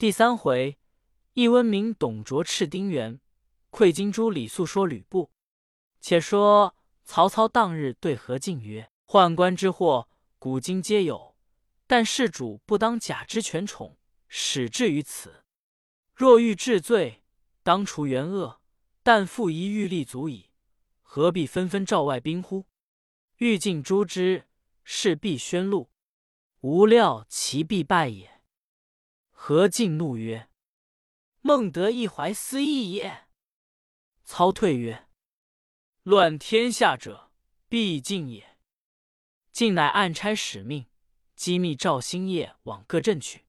第三回，一温明董卓斥丁原，愧金珠李肃说吕布。且说曹操当日对何进曰：“宦官之祸，古今皆有，但事主不当假之权宠，始至于此。若欲治罪，当除原恶；但复一欲立足矣，何必纷纷召外兵乎？”欲尽诛之，势必宣录。无料其必败也。何进怒曰：“孟德一怀私意也。”操退曰：“乱天下者，必尽也。”进乃暗差使命，机密赵兴业往各镇去。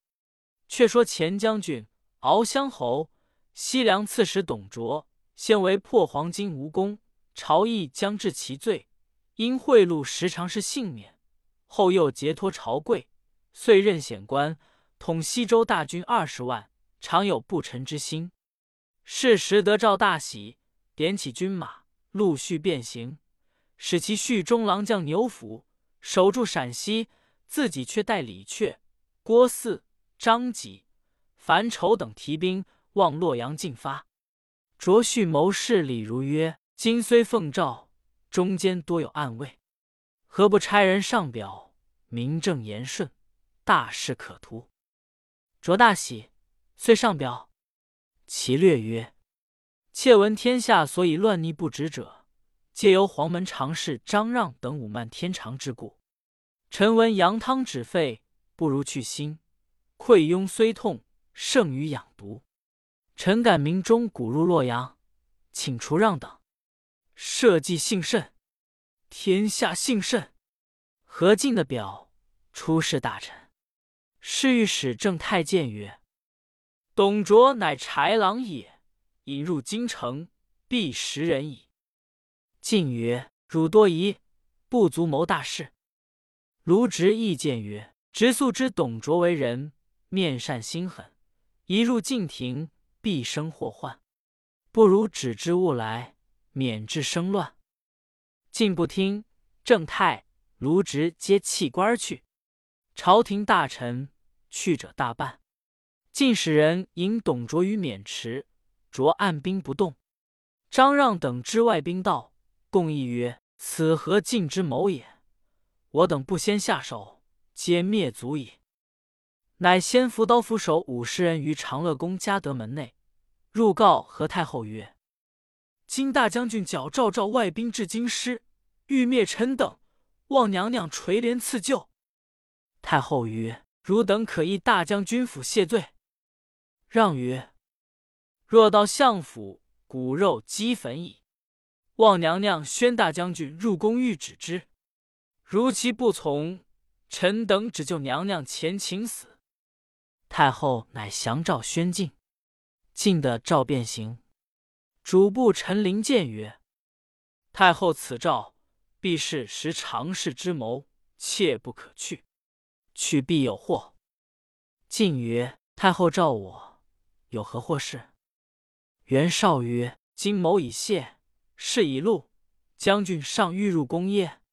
却说前将军敖乡侯、西凉刺史董卓，先为破黄金无功，朝议将治其罪，因贿赂时常是幸免，后又结托朝贵。遂任显官，统西州大军二十万，常有不臣之心。是时得诏大喜，点起军马，陆续变行，使其续中郎将牛辅守住陕西，自己却带李榷、郭汜、张济、樊稠等提兵望洛阳进发。卓叙谋士李儒曰：“今虽奉诏，中间多有暗卫，何不差人上表，名正言顺？”大事可图，卓大喜，遂上表。其略曰：“窃闻天下所以乱逆不止者，皆由黄门常侍张让等武慢天长之故。臣闻羊汤止沸，不如去腥；溃痈虽痛，胜于养毒。臣感民中鼓入洛阳，请除让等，社稷幸甚，天下幸甚。”何进的表出示大臣。侍御史正太监曰：“董卓乃豺狼也，引入京城，必食人矣。”晋曰：“汝多疑，不足谋大事。”卢植意见曰：“直素知董卓为人面善心狠，一入晋庭，必生祸患，不如止之勿来，免致生乱。”晋不听，正太、卢植皆弃官去。朝廷大臣去者大半，晋使人引董卓于渑池，卓按兵不动。张让等知外兵到，共议曰：“此何进之谋也？我等不先下手，皆灭族矣。”乃先扶刀斧手五十人于长乐宫嘉德门内，入告何太后曰：“今大将军矫诏召外兵至京师，欲灭臣等，望娘娘垂怜赐救。”太后曰：“汝等可诣大将军府谢罪。”让曰：“若到相府，骨肉鸡焚矣。望娘娘宣大将军入宫谕旨之。如其不从，臣等只救娘娘前请死。”太后乃降诏宣进，进的诏便行。主簿陈灵谏曰：“太后此诏，必是实常侍之谋，切不可去。”去必有祸。晋曰：“太后召我，有何祸事？”袁绍曰：“今谋已泄，事已露，将军尚欲入宫耶？”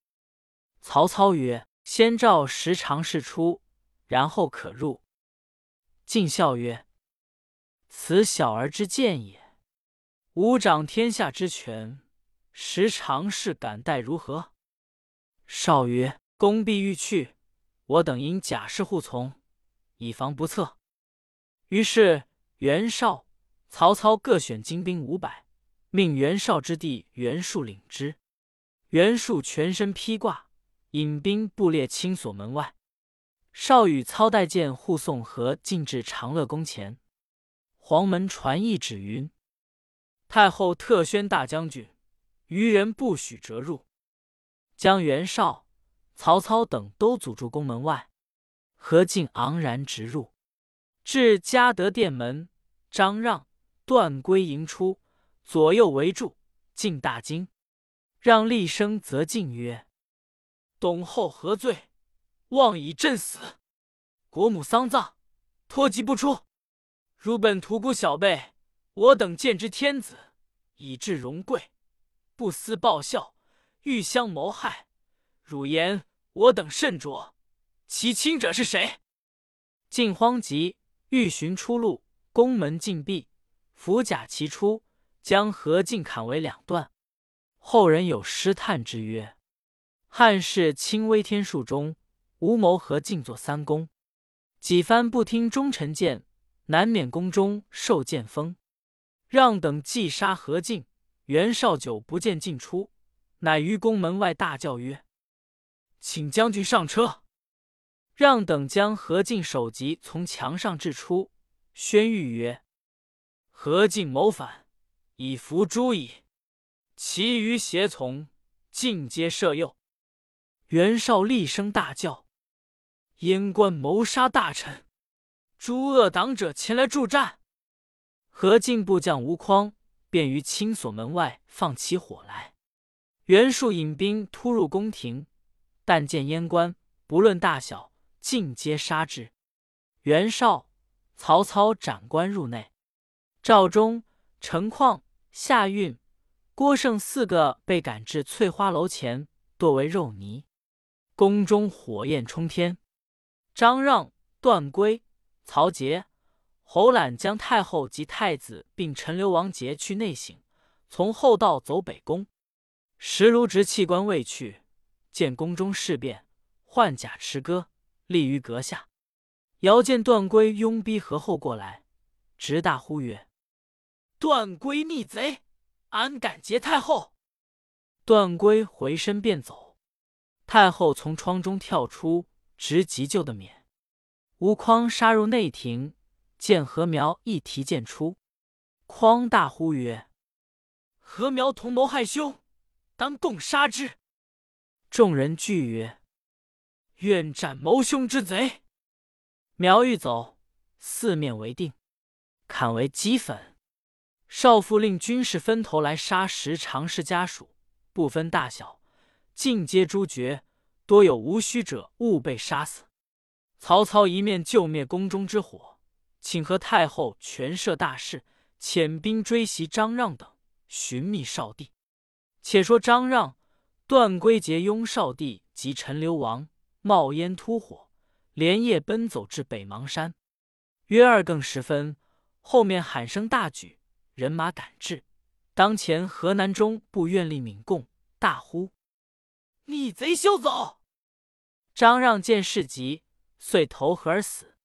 曹操曰：“先召十常侍出，然后可入。”晋笑曰：“此小儿之见也。吾掌天下之权，十常侍敢待如何？”绍曰：“公必欲去。”我等应假释护从，以防不测。于是袁绍、曹操各选精兵五百，命袁绍之弟袁术领之。袁术全身披挂，引兵布列清锁门外。绍与操带剑护送和进至长乐宫前。黄门传懿旨云：太后特宣大将军，余人不许折入。将袁绍。曹操等都阻住宫门外，何进昂然直入，至嘉德殿门，张让、段珪迎出，左右围住，进大惊。让厉声责进曰：“董后何罪？妄以朕死！国母丧葬，托疾不出。如本屠孤小辈，我等见之天子，以至荣贵，不思报效，欲相谋害。汝言。”我等甚着，其亲者是谁？晋慌急，欲寻出路，宫门禁闭，伏甲齐出，将何进砍为两段。后人有诗叹之曰：“汉室清微天数中，无谋何进作三公。几番不听忠臣谏，难免宫中受剑锋。让等既杀何进，袁绍久不见进出，乃于宫门外大叫曰：‘请将军上车！’让等将何进首级从墙上掷出，宣谕曰：‘何进谋反，已伏诛矣。’其余胁从尽皆赦宥。袁绍厉声大叫：‘燕官谋杀大臣，诸恶党者前来助战！’何进部将吴匡便于青锁门外放起火来。袁术引兵突入宫廷，但见燕官不论大小，尽皆杀之。袁绍、曹操斩官入内，赵忠、陈况、夏运。郭盛四个被赶至翠花楼前，剁为肉泥。宫中火焰冲天。张让、段珪、曹节、侯览将太后及太子并陈留王劫去内省，从后道走北宫。石卢直弃官未去，见宫中事变，换甲持戈，立于阁下。遥见段珪拥逼何后过来，直大呼曰：“段珪逆贼！”安敢劫太后？段珪回身便走，太后从窗中跳出，直急救的免。吴匡杀入内廷，见何苗一提剑出，匡大呼曰：“何苗同谋害兄，当共杀之！”众人惧曰：“愿斩谋兄之贼！”苗欲走，四面为定，砍为齑粉。少傅令军士分头来杀时常侍家属，不分大小，尽皆诛绝。多有无须者，勿被杀死。曹操一面救灭宫中之火，请和太后权摄大事，遣兵追袭张让等，寻觅少帝。且说张让、段珪结拥少帝及陈留王，冒烟突火，连夜奔走至北邙山。约二更时分，后面喊声大举。人马赶至，当前河南中部院吏闵贡大呼：“逆贼休走！”张让见事急，遂投河而死。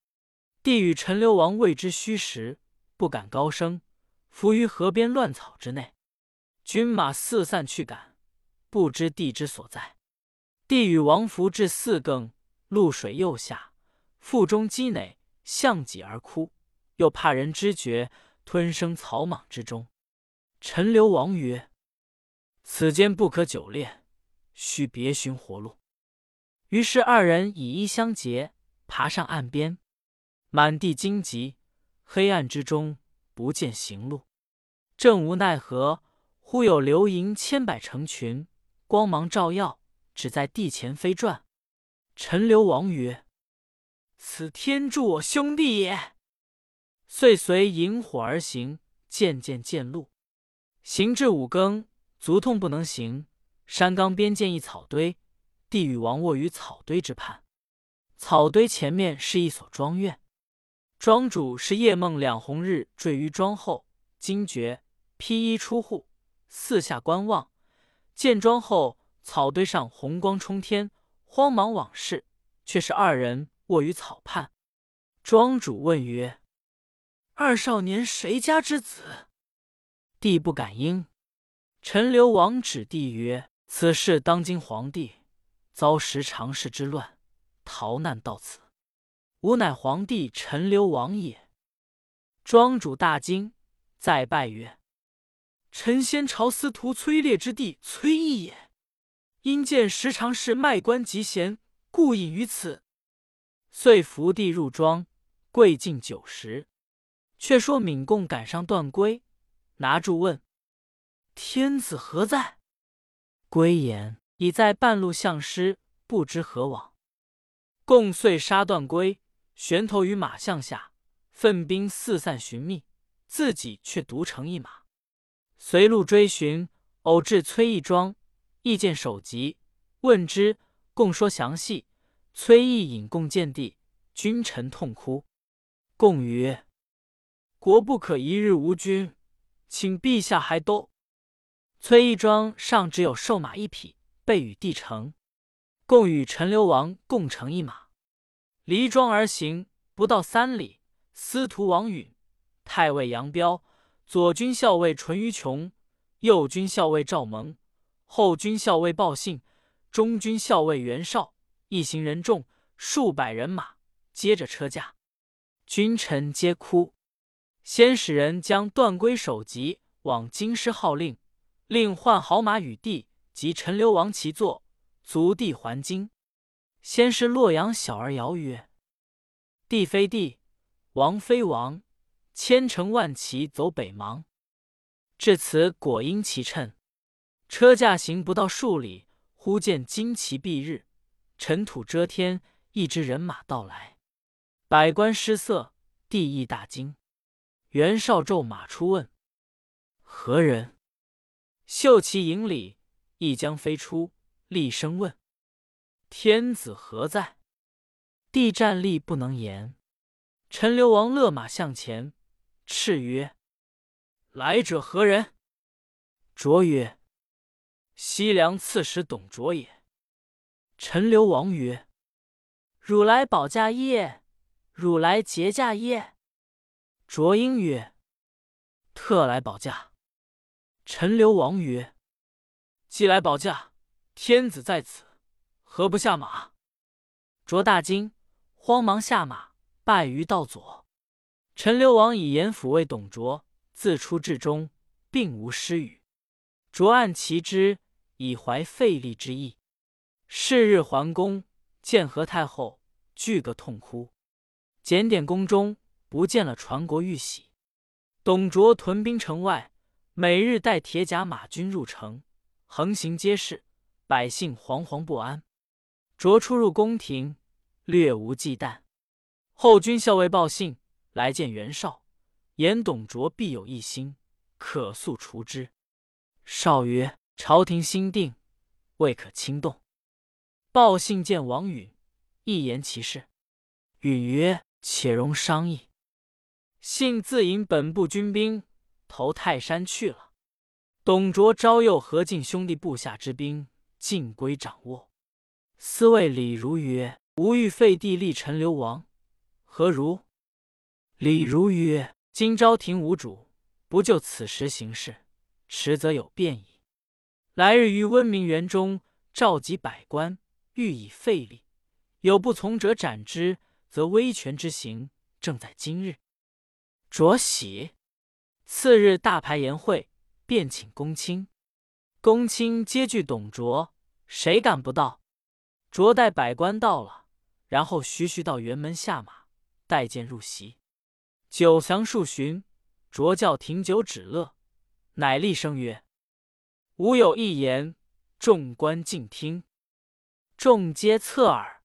帝与陈留王未知虚实，不敢高声，伏于河边乱草之内。军马四散去赶，不知地之所在。帝与王福至四更，露水又下，腹中积馁，向己而哭，又怕人知觉。吞生草莽之中，陈留王曰：“此间不可久恋，须别寻活路。”于是二人以衣相结，爬上岸边。满地荆棘，黑暗之中不见行路，正无奈何，忽有流萤千百成群，光芒照耀，只在地前飞转。陈留王曰：“此天助我兄弟也。”遂随萤火而行，渐渐见路。行至五更，足痛不能行。山冈边见一草堆，帝与王卧于草堆之畔。草堆前面是一所庄院，庄主是夜梦两红日坠于庄后，惊觉，披衣出户，四下观望，见庄后草堆上红光冲天，慌忙往视，却是二人卧于草畔。庄主问曰：二少年谁家之子？帝不敢应。陈留王指帝曰：“此事当今皇帝遭时常侍之乱，逃难到此，吾乃皇帝陈留王也。”庄主大惊，再拜曰：“臣先朝司徒崔烈之弟崔毅也。因见时常是卖官极贤，故隐于此。”遂伏地入庄，跪敬九十。却说闵贡赶上段珪，拿住问：“天子何在？”珪言：“已在半路相失，不知何往。”共遂杀段珪，悬头于马项下，奋兵四散寻觅，自己却独乘一马，随路追寻，偶至崔义庄，意见首级，问之，共说详细。崔义引共见地，君臣痛哭。共曰：“国不可一日无君，请陛下还都。”崔义庄上只有瘦马一匹，备与帝乘。共与陈留王共乘一马，离庄而行，不到三里，司徒王允、太尉杨彪、左军校尉淳于琼、右军校尉赵蒙、后军校尉鲍信、中军校尉袁绍一行人众数百人马，接着车驾，君臣皆哭。先使人将段圭首级往京师号令，令换好马与帝及陈留王齐坐。足地还京，先是洛阳小儿谣曰：“帝非帝，王非王，千乘万骑走北邙。”至此果因其趁。车驾行不到数里，忽见旌旗蔽日，尘土遮天，一支人马到来，百官失色，帝亦大惊。袁绍骤马出问：“何人？”秀其营里，一将飞出。厉声问：“天子何在？”帝站立不能言。陈留王勒马向前，叱曰：“来者何人？”卓曰：“西凉刺史董卓也。”陈留王曰：“汝来保驾耶？汝来劫驾耶？”卓应曰：“特来保驾。”陈留王曰：“既来保驾。”天子在此，何不下马？卓大惊，慌忙下马，拜于道左。陈留王以言抚慰董卓，自出至终，并无失语。卓按其之，以怀费力之意。是日还宫，见何太后，俱个痛哭。检点宫中，不见了传国玉玺。董卓屯兵城外，每日带铁甲马军入城，横行街市。百姓惶惶不安，卓出入宫廷，略无忌惮。后军校尉报信来见袁绍，言董卓必有异心，可速除之。绍曰：“朝廷心定，未可轻动。”报信见王允，一言其事。允曰：“且容商议。”信自引本部军兵投泰山去了。董卓招诱何进兄弟部下之兵。尽归掌握。司谓李儒曰：“吾欲废帝立陈留王，何如？”李儒曰：“今朝廷无主，不就此时行事，迟则有变矣。来日于温明园中召集百官，欲以废立，有不从者斩之，则威权之行正在今日。”卓喜。次日大排筵会，便请公卿。公卿皆惧董卓。谁敢不到？卓带百官到了，然后徐徐到辕门下马，带剑入席。酒详数巡，卓叫停酒止乐，乃厉声曰：“吾有一言，众官静听。”众皆侧耳。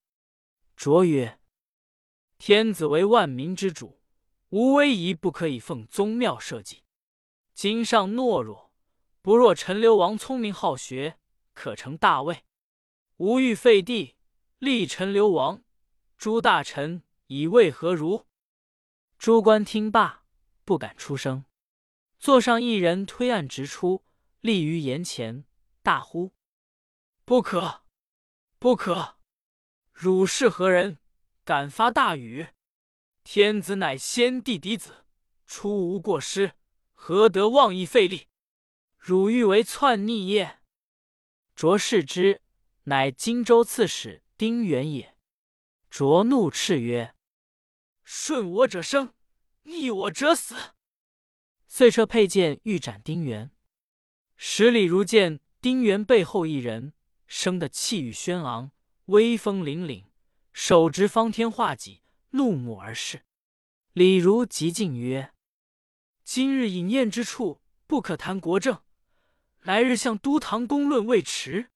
卓曰：“天子为万民之主，无威仪不可以奉宗庙社稷。今上懦弱，不若陈留王聪明好学。”可成大位，吾欲废帝，立陈留王。诸大臣以为何如？诸官听罢，不敢出声。座上一人推案直出，立于檐前，大呼：“不可，不可！汝是何人，敢发大语？天子乃先帝嫡子，出无过失，何得妄议废立？汝欲为篡逆耶？”卓视之，乃荆州刺史丁原也。卓怒斥曰：“顺我者生，逆我者死。”遂撤佩剑欲斩丁原。十里如见丁原背后一人，生得气宇轩昂，威风凛凛，手执方天画戟，怒目而视。李儒即进曰：“今日饮宴之处，不可谈国政。”来日向都堂公论未迟。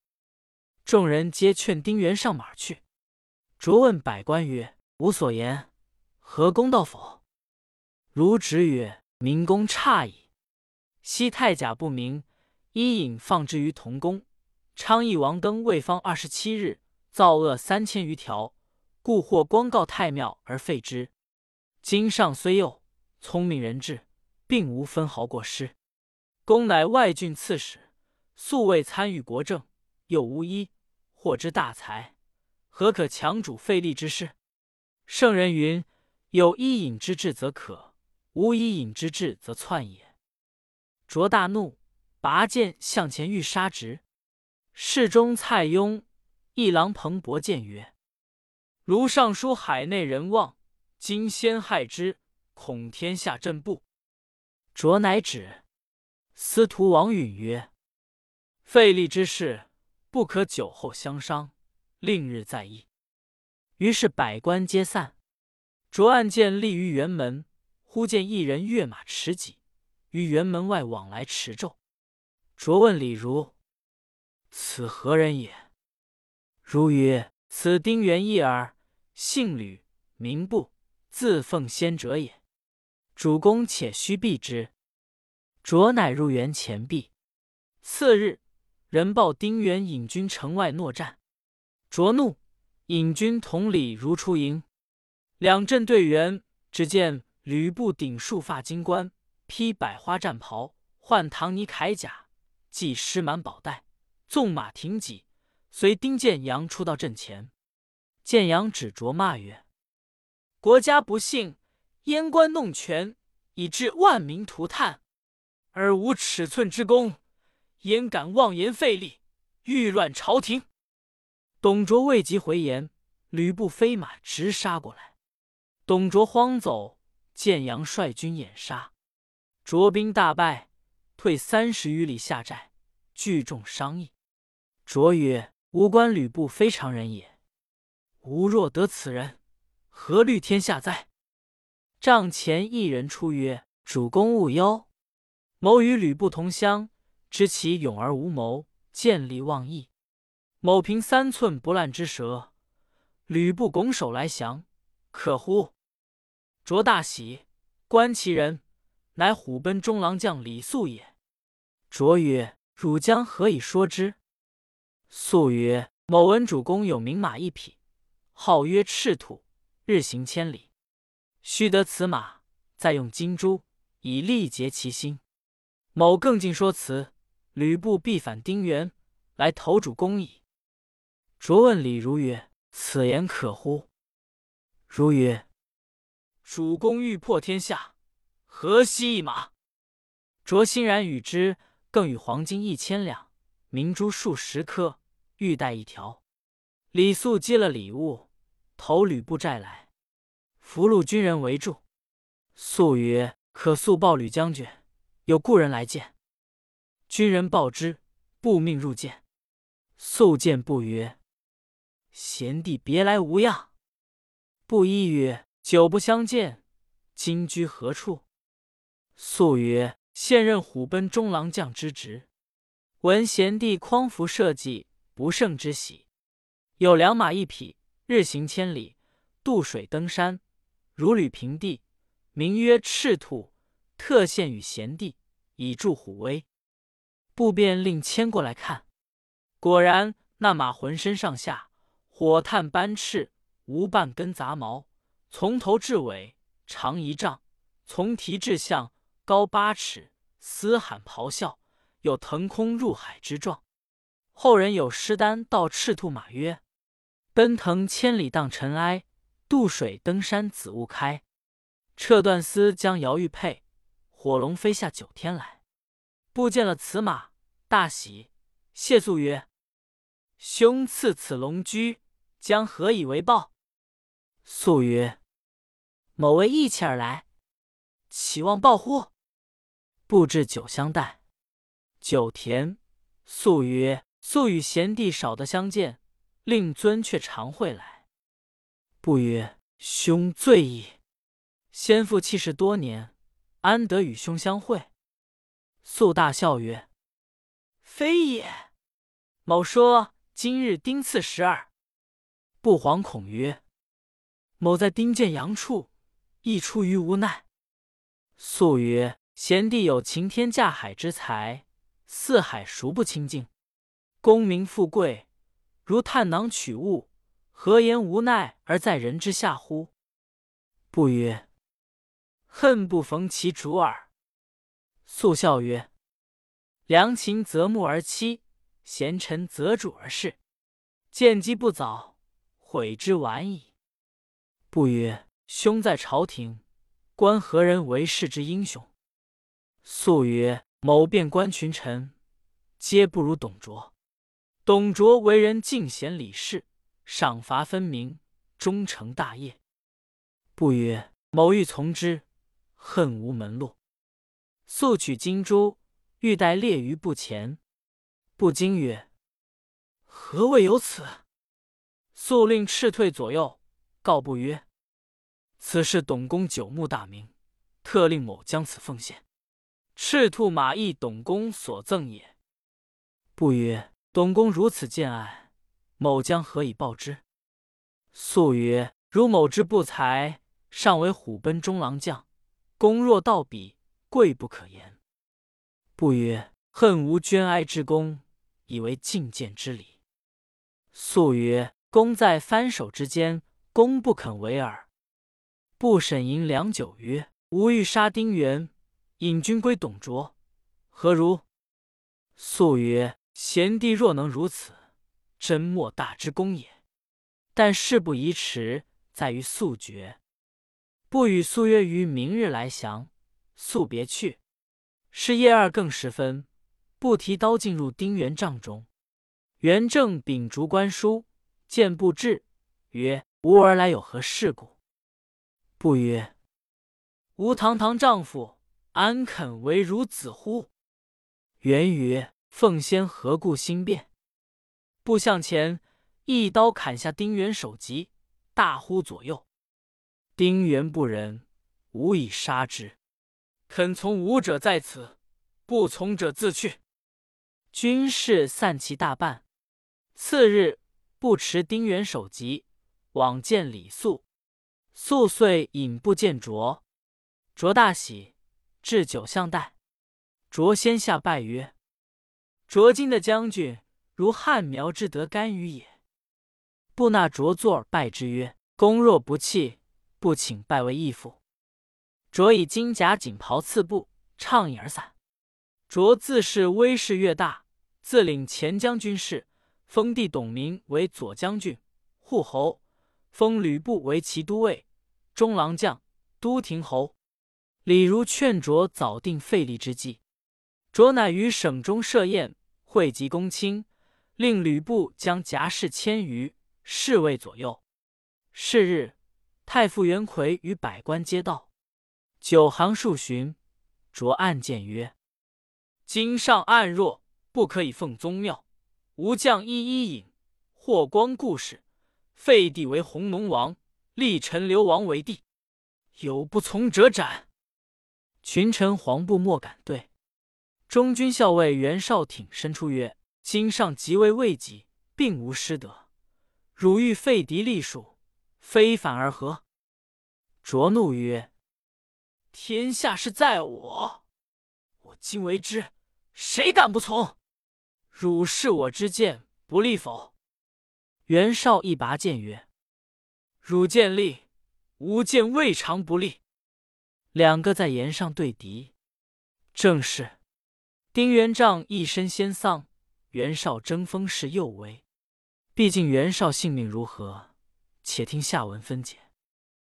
众人皆劝丁原上马去。卓问百官曰：“吾所言，何公道否？”如直曰：“民公差矣。昔太甲不明，伊尹放之于同宫。昌邑王登未方二十七日，造恶三千余条，故或光告太庙而废之。今上虽幼，聪明人智，并无分毫过失。公乃外郡刺史，素未参与国政，又无一获之大才，何可强主废立之事？圣人云：有伊尹之志则可，无伊尹之志则篡也。卓大怒，拔剑向前欲杀之。侍中蔡邕、一郎彭伯见曰：“如尚书海内人望，今先害之，恐天下震怖。”卓乃止。司徒王允曰：“废立之事，不可久后相商，令日再议。”于是百官皆散。卓案见立于辕门，忽见一人跃马持戟，于辕门外往来驰骤。卓问李儒：“此何人也？”如曰：“此丁原义耳，姓吕，名布，自奉先者也。主公且须避之。”卓乃入园前避。次日，人报丁原引军城外搦战。卓怒，引军统领如出营。两阵对员，只见吕布顶束发金冠，披百花战袍，换唐尼铠甲，系狮满宝带，纵马挺戟，随丁建阳出到阵前。建阳指卓骂曰：“国家不幸，阉官弄权，以致万民涂炭。”而无尺寸之功，焉敢妄言废立，欲乱朝廷？董卓未及回言，吕布飞马直杀过来。董卓慌走，建阳率军掩杀，卓兵大败，退三十余里下寨，聚众商议。卓曰：“吾观吕布非常人也，吾若得此人，何虑天下哉？”帐前一人出曰：“主公勿忧。”某与吕布同乡，知其勇而无谋，见利忘义。某凭三寸不烂之舌，吕布拱手来降，可乎？卓大喜，观其人，乃虎贲中郎将李肃也。卓曰：“汝将何以说之？”肃曰：“某闻主公有名马一匹，号曰赤兔，日行千里。须得此马，再用金珠以力竭其心。”某更进说辞，吕布必反丁原，来投主公矣。卓问李儒曰：“此言可乎？”如曰：“主公欲破天下，何惜一马？”卓欣然与之，更与黄金一千两，明珠数十颗，玉带一条。李肃接了礼物，投吕布寨来，俘虏军人围住。肃曰：“可速报吕将军。”有故人来见，军人报之，布命入见。肃见不曰：“贤弟别来无恙。”布衣曰：“久不相见，今居何处？”素曰：“现任虎贲中郎将之职。闻贤弟匡扶社稷，不胜之喜。有良马一匹，日行千里，渡水登山，如履平地，名曰赤兔。”特献与贤弟，以助虎威。不便令牵过来看。果然，那马浑身上下火炭斑赤，无半根杂毛，从头至尾长一丈，从蹄至项高八尺，嘶喊咆哮，有腾空入海之状。后人有诗单道赤兔马曰：“奔腾千里荡尘埃，渡水登山紫雾开。撤断丝将摇玉佩。”火龙飞下九天来，不见了此马，大喜，谢素曰：“兄赐此龙驹，将何以为报？”素曰：“某为义气而来，岂望报乎？”布置酒相待，酒甜。素曰：“素与贤弟少得相见，令尊却常会来。”不曰：“兄醉矣，先父弃世多年。”安得与兄相会？素大笑曰：“非也。某说今日丁巳十二。”不惶恐曰：“某在丁建阳处，亦出于无奈。”素曰：“贤弟有擎天架海之才，四海孰不清净？功名富贵，如探囊取物，何言无奈而在人之下乎？”不曰：“恨不逢其主耳。”素笑曰：“良禽择木而栖，贤臣择主而事。见机不早，悔之晚矣。”不曰：“兄在朝廷，观何人为世之英雄？”素曰：“某遍观群臣，皆不如董卓。董卓为人敬贤礼士，赏罚分明，终成大业。”不曰：“某欲从之，恨无门路。”速取金珠，欲待列于不前。不惊曰：“何谓有此？”速令斥退左右，告不曰：“此事董公久慕大名，特令某将此奉献。赤兔马亦董公所赠也。”不曰：“董公如此见爱，某将何以报之？”素曰：“如某之不才，尚为虎贲中郎将，公若道彼。”贵不可言。不曰：“恨无捐哀之功，以为进见之礼。”素曰：“公在翻手之间，公不肯为耳。”不审吟良久曰：“吾欲杀丁原，引军归董卓，何如？”素曰：“贤弟若能如此，真莫大之功也。但事不宜迟，在于速决。”不与素约于明日来降。速别去，是夜二更时分，不提刀进入丁原帐中。元正秉烛观书，见不至，曰：“吾儿来有何事故？”不曰：“吾堂堂丈夫，安肯为孺子乎？”元曰：“奉先何故心变？”步向前，一刀砍下丁原首级，大呼左右。丁原不仁，吾以杀之。肯从吾者在此，不从者自去。军士散其大半。次日，不持丁原首级，往见李肃。肃遂引步见卓。卓大喜，置酒相待。卓先下拜曰：“卓今的将军，如汉苗之得干羽也。”不纳卓坐而拜之曰：“公若不弃，不请拜为义父。”卓以金甲锦袍赐布，畅饮而散。卓自是威势越大，自领前将军事，封弟董明为左将军、护侯，封吕布为骑都尉、中郎将、都亭侯。李儒劝卓早定废立之计，卓乃于省中设宴，汇集公卿，令吕布将甲士千余，侍卫左右。是日，太傅元奎与百官皆到。九行数巡，卓暗见曰：“今上暗弱，不可以奉宗庙。吾将一一引，霍光故事，废帝为弘农王，立陈留王为帝。有不从者斩。”群臣惶怖，莫敢对。中军校尉袁绍挺身出曰：“今上即位未己，并无失德，汝欲废嫡立庶，非反而何？”卓怒曰。天下事在我，我今为之，谁敢不从？汝视我之见不利否？袁绍一拔剑曰：“汝剑利，吾剑未尝不利。”两个在岩上对敌。正是丁元璋一身先丧，袁绍争锋势又危。毕竟袁绍性命如何？且听下文分解。